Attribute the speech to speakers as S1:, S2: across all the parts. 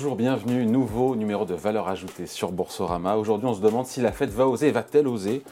S1: Bonjour, bienvenue, nouveau numéro de valeur ajoutée sur Boursorama. Aujourd'hui, on se demande si la Fed va oser, va-t-elle oser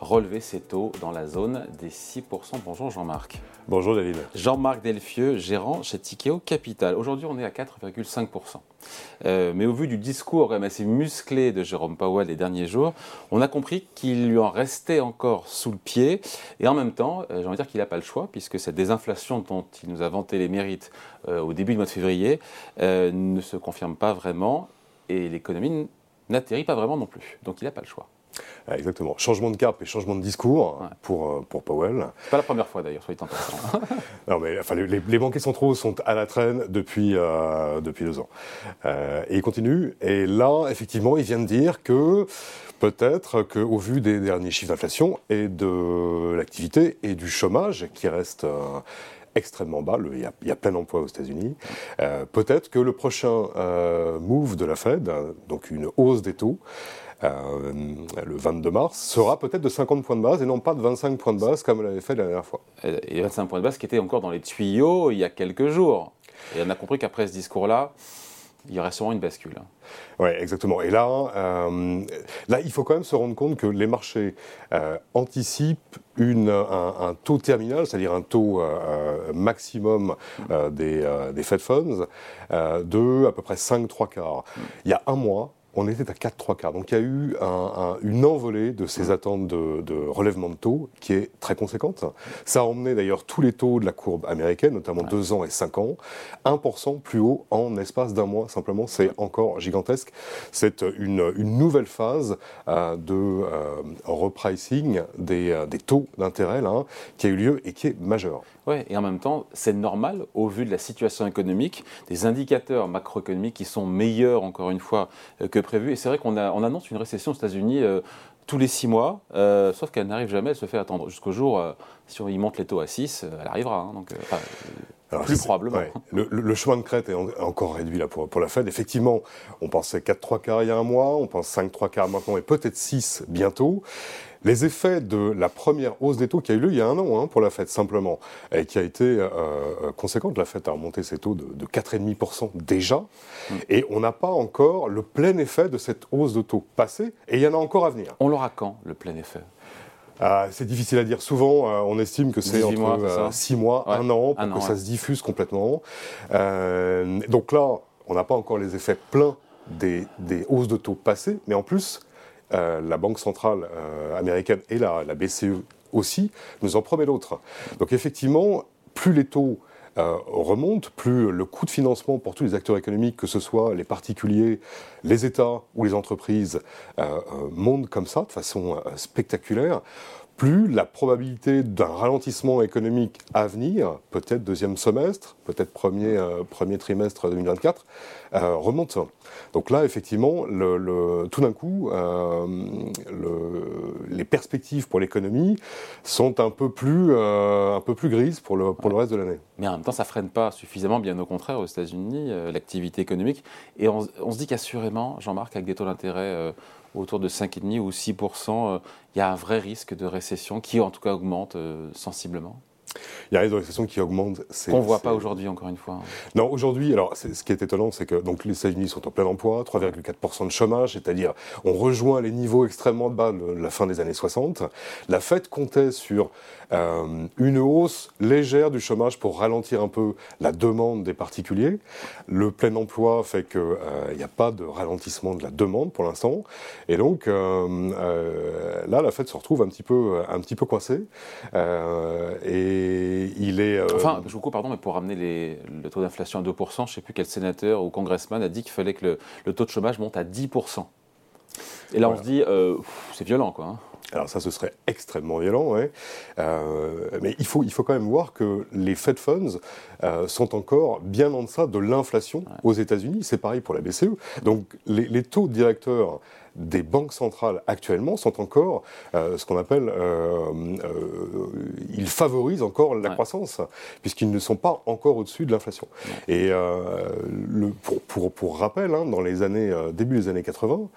S1: relever ses taux dans la zone des 6%. Bonjour Jean-Marc.
S2: Bonjour David.
S1: Jean-Marc Delfieux, gérant chez Tikeo Capital. Aujourd'hui, on est à 4,5%. Euh, mais au vu du discours assez musclé de Jérôme Powell les derniers jours, on a compris qu'il lui en restait encore sous le pied. Et en même temps, euh, j'ai envie de dire qu'il n'a pas le choix, puisque cette désinflation dont il nous a vanté les mérites euh, au début du mois de février ne se confirme pas vraiment et l'économie n'atterrit pas vraiment non plus. Donc il n'a pas le choix.
S2: Ah, exactement. Changement de cap et changement de discours pour, euh, pour Powell.
S1: C'est pas la première fois d'ailleurs, soyez en passant.
S2: non, mais enfin, les, les, banquiers centraux sont à la traîne depuis, euh, depuis deux ans. Euh, et ils continuent. Et là, effectivement, ils viennent dire que peut-être qu'au vu des derniers chiffres d'inflation et de l'activité et du chômage qui reste extrêmement bas, il, y a, plein d'emplois aux États-Unis, peut-être que le prochain move de la Fed, donc une hausse des taux, euh, le 22 mars, sera peut-être de 50 points de base et non pas de 25 points de base comme elle avait fait la dernière fois.
S1: Et 25 points de base qui étaient encore dans les tuyaux il y a quelques jours. Et on a compris qu'après ce discours-là, il y aurait sûrement une bascule.
S2: Oui, exactement. Et là, euh, là, il faut quand même se rendre compte que les marchés euh, anticipent une, un, taux terminal, c'est-à-dire un taux maximum des, des Fed Funds, de à peu près 5 3 quarts. Il y a un mois, on était à 4 3 quarts. Donc il y a eu une envolée de ces attentes de, relèvement de taux qui est très conséquente. Ça a emmené d'ailleurs tous les taux de la courbe américaine, notamment 2 ans et 5 ans, 1% plus haut en espace d'un mois simplement. C'est encore gigantesque. C'est une, nouvelle phase euh, de euh, repricing des, euh, des taux d'intérêt qui a eu lieu et qui est majeur.
S1: Oui, et en même temps, c'est normal au vu de la situation économique, des indicateurs macroéconomiques qui sont meilleurs, encore une fois, euh, que prévu. Et c'est vrai qu'on on annonce une récession aux États-Unis euh, tous les six mois, euh, sauf qu'elle n'arrive jamais, elle se fait attendre jusqu'au jour, si on y monte les taux à 6, elle arrivera. Hein, donc, plus probablement.
S2: Le, chemin de crête est encore réduit là pour, pour la Fed. Effectivement, on pensait 4 3 quarts il y a un mois, on pense 5 3 quarts maintenant et peut-être 6 bientôt. Les effets de la première hausse des taux qui a eu lieu il y a un an hein, pour la Fed simplement, et qui a été euh, euh, conséquente, la Fed a remonté ses taux de, de 4,5% déjà, mm. et on n'a pas encore le plein effet de cette hausse de taux passée, et il y en a encore à venir.
S1: On l'aura quand, le plein effet?
S2: Ah, c'est difficile à dire. Souvent, euh, on estime que c'est entre 6 mois, 1 an, pour que ça se diffuse complètement. donc là, on n'a pas encore les effets pleins des, des, hausses de taux passées, mais en plus, euh, la Banque centrale euh, américaine et la, BCE aussi, nous en promet d'autres. Donc effectivement, plus les taux euh, remontent, plus le coût de financement pour tous les acteurs économiques, que ce soit les particuliers, les États ou les entreprises, monte comme ça de façon spectaculaire, plus la probabilité d'un ralentissement économique à venir, peut-être deuxième semestre, peut-être premier, euh, premier trimestre 2024, euh, remonte. Donc là, effectivement, le, tout d'un coup, euh, les perspectives pour l'économie sont un peu plus, un peu plus grises pour le, pour le reste de l'année.
S1: Mais en même temps, ça freine pas suffisamment, bien au contraire, aux États-Unis, l'activité économique. Et on, on se dit qu'assurément, Jean-Marc, avec des taux d'intérêt autour de 5,5 ou 6 euh, il y a un vrai risque de récession qui, en tout cas, augmente euh, sensiblement
S2: il y a de récession qui augmente.
S1: Qu'on ne voit pas aujourd'hui, encore une fois.
S2: Non, aujourd'hui, alors ce qui est étonnant, c'est que donc, les États-Unis sont en plein emploi, 3,4% de chômage, c'est-à-dire on rejoint les niveaux extrêmement bas de la fin des années 60. La Fed comptait sur euh, une hausse légère du chômage pour ralentir un peu la demande des particuliers. Le plein emploi fait qu'il euh, n'y a pas de ralentissement de la demande pour l'instant. Et donc euh, là, la Fed se retrouve un petit peu, un petit peu coincée. et il est.
S1: Enfin, je vous coupe, pardon, mais pour ramener les, le taux d'inflation à 2%, je ne sais plus quel sénateur ou congressman a dit qu'il fallait que le, le, taux de chômage monte à 10%. Et là, on se dit, c'est violent, quoi. Hein.
S2: Alors ça, ce serait extrêmement violent, ouais. Euh, mais il faut, il faut quand même voir que les Fed Funds euh, sont encore bien en deçà de l'inflation aux États-Unis. C'est pareil pour la BCE. Donc les, les taux directeurs des banques centrales actuellement sont encore euh, ce qu'on appelle, euh, euh, ils favorisent encore la croissance, puisqu'ils ne sont pas encore au-dessus de l'inflation. Et le, pour, pour, pour, rappel, hein, dans les années, début des années 80,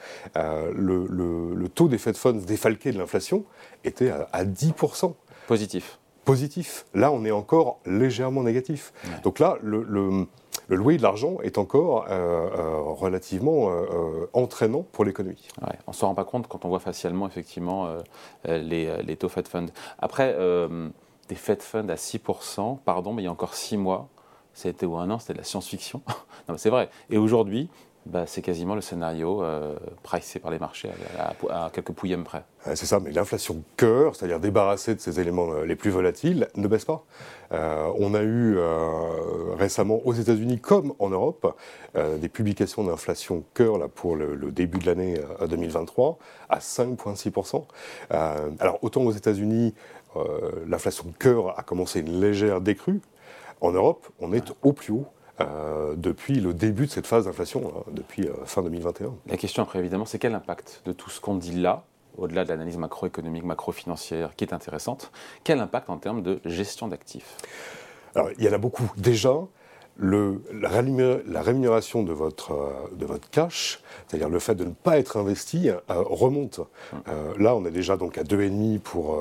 S2: le, le, taux des Fed Funds défalqué de l'inflation était à, à 10%.
S1: Positif
S2: positif. Là, on est encore légèrement négatif. Donc là, le, le loyer de l'argent est encore relativement entraînant pour l'économie.
S1: Ouais, on ne se rend pas compte quand on voit facialement effectivement les, les, taux Fed Fund. Après, des Fed Fund à 6%, pardon, mais il y a encore 6 mois, c'était ou un an, c'était de la science-fiction. non, c'est vrai. Et aujourd'hui, bah, c'est quasiment le scénario euh, pricé par les marchés à, quelques pouillèmes près.
S2: C'est ça, mais l'inflation cœur, c'est-à-dire débarrassée de ces éléments euh, les plus volatiles, ne baisse pas. Euh, on a eu récemment aux États-Unis comme en Europe des publications d'inflation cœur pour le début de l'année 2023 à 5,6%. alors autant aux États-Unis, l'inflation cœur a commencé une légère décrue, en Europe, on est au plus haut. Euh, depuis le début de cette phase d'inflation, hein, depuis euh, fin 2021.
S1: La question après, évidemment, c'est quel impact de tout ce qu'on dit là, au-delà de l'analyse macroéconomique, macrofinancière, qui est intéressante, quel impact en termes de gestion d'actifs?
S2: Alors, il y en a beaucoup. Déjà, le, la, rémunération de votre, euh, de votre cash, c'est-à-dire le fait de ne pas être investi, euh, remonte. Euh, là, on est déjà donc à 2,5 pour,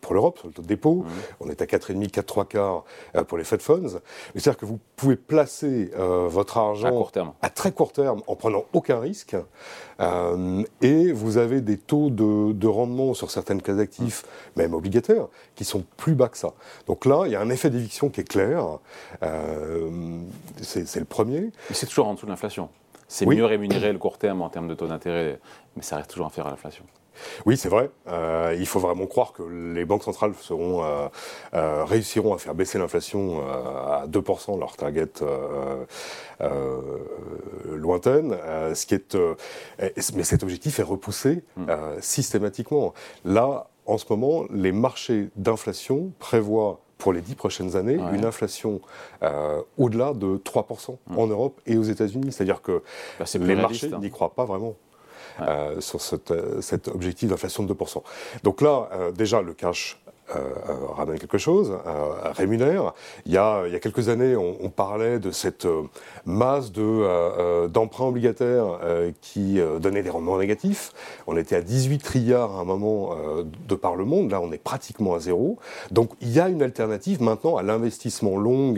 S2: pour l'Europe, sur le taux de dépôt. On est à 4,5, 4, 3 quarts pour les Fed Funds. C'est-à-dire que vous pouvez placer votre argent à, très court terme en prenant aucun risque. et vous avez des taux de, de rendement sur certaines classes d'actifs, même obligataires, qui sont plus bas que ça. Donc là, il y a un effet d'éviction qui est clair c'est le premier. Mais
S1: c'est toujours en dessous de l'inflation. C'est mieux rémunéré le court terme en termes de taux d'intérêt, mais ça reste toujours inférieur à l'inflation.
S2: Oui, c'est vrai. Euh, il faut vraiment croire que les banques centrales seront, euh, euh, réussiront à faire baisser l'inflation à 2%, leur target lointaine. ce qui est, mais cet objectif est repoussé hmm. systématiquement. Là, en ce moment, les marchés d'inflation prévoient pour les dix prochaines années une inflation euh, au-delà de 3% mmh. en Europe et aux États-Unis. C'est-à-dire que bah, les marchés hein. n'y croient pas vraiment. Euh, sur euh, cet objectif d'inflation de 2%. Donc là, déjà, le cash ramène quelque chose, euh, rémunère. Il y, a, il y a quelques années, on, parlait de cette masse de, d'emprunts obligataires qui donnait des rendements négatifs. On était à 18 trilliards à un moment de par le monde. Là, on est pratiquement à zéro. Donc, il y a une alternative maintenant à l'investissement long,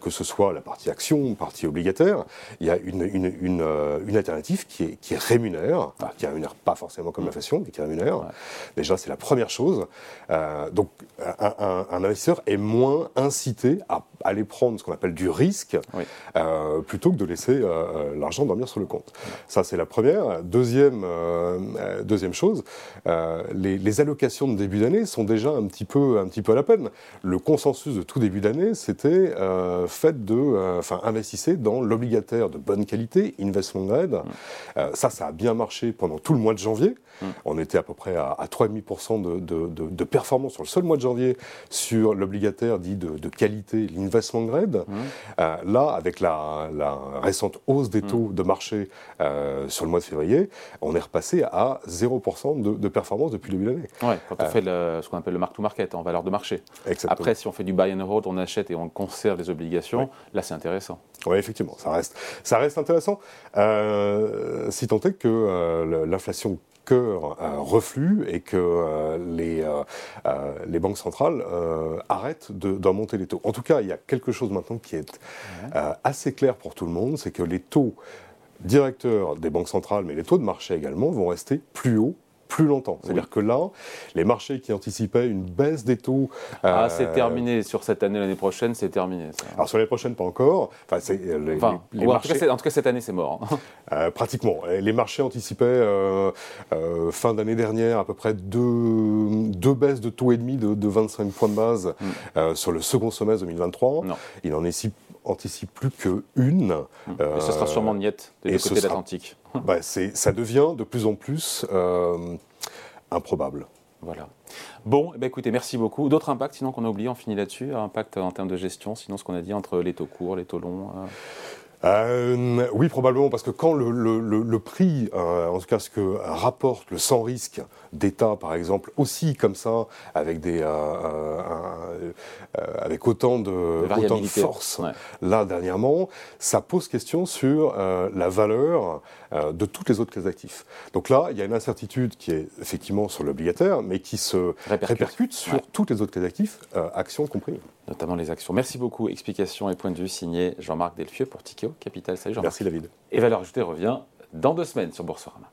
S2: que ce soit la partie action, partie obligataire. Il y a une, une, une, une alternative qui est, qui est rémunère, qui rémunère pas forcément comme l'inflation, mais qui rémunère. Déjà, c'est la première chose. Donc, un, investisseur est moins incité à aller prendre ce qu'on appelle du risque euh, plutôt que de laisser euh, euh, l'argent dormir sur le compte. Ça, c'est la première. Deuxième, deuxième chose, les, allocations de début d'année sont déjà un petit, peu, un petit peu à la peine. Le consensus de tout début d'année, c'était fait de, enfin, investissez dans l'obligataire de bonne qualité, investment grade. ça, ça a bien marché pendant tout le mois de janvier. Mm. On était à peu près à, 3,5% de, de, de, de, performance sur le seul mois de janvier sur l'obligataire dit de, qualité, l'investment grade. Mm. Euh, là, avec la, récente hausse des mm. taux de marché euh, sur le mois de février, on est repassé à 0% de, performance depuis le début de l'année.
S1: Ouais, quand on euh, fait ce qu'on appelle le mark-to-market en valeur de marché. Après, si on fait du buy and hold, on achète et on conserve les obligations, là c'est intéressant.
S2: Oui, effectivement, ça reste, ça reste intéressant. si tant est que l'inflation cœur euh, reflue et que euh, les, euh, les banques centrales arrêtent d'en monter les taux. En tout cas, il y a quelque chose maintenant qui est assez clair pour tout le monde, c'est que les taux directeurs des banques centrales, mais les taux de marché également, vont rester plus hauts plus longtemps. C'est-à-dire que là, les marchés qui anticipaient une baisse des taux.
S1: Ah, c'est terminé. Sur cette année, l'année prochaine, c'est terminé.
S2: Alors sur l'année prochaine, pas encore. Enfin,
S1: les, en, tout cas, cette année, c'est mort. Hein.
S2: Euh, pratiquement. Les marchés anticipaient euh, euh, fin d'année dernière à peu près deux, deux baisses de taux et demi de, 25 points de base mm. sur le second semestre 2023. Non. Il en est anticipe plus qu'une. Mm.
S1: Et ce sera sûrement niette de l'autre côté de l'Atlantique.
S2: bah, ça devient de plus en plus euh, improbable.
S1: Voilà. Bon, eh ben, écoutez, merci beaucoup. D'autres impacts, sinon qu'on a oublié, on finit là-dessus Impact en termes de gestion, sinon ce qu'on a dit entre les taux courts, les taux longs euh
S2: euh, oui, probablement, parce que quand le, prix, euh, en tout cas ce que rapporte le sans risque d'État, par exemple, aussi comme ça, avec, des, euh, avec autant de, force, là dernièrement, ça pose question sur la valeur de toutes les autres classes d'actifs. Donc là, il y a une incertitude qui est effectivement sur l'obligataire, mais qui se répercute, sur toutes les autres classes d'actifs, actions compris
S1: notamment les actions. Merci beaucoup. Explications et points de vue signé Jean-Marc Delfieux pour Capital.
S2: Salut Jean-Marc. Merci David.
S1: Et Valeur Ajoutée revient dans deux semaines sur Boursorama.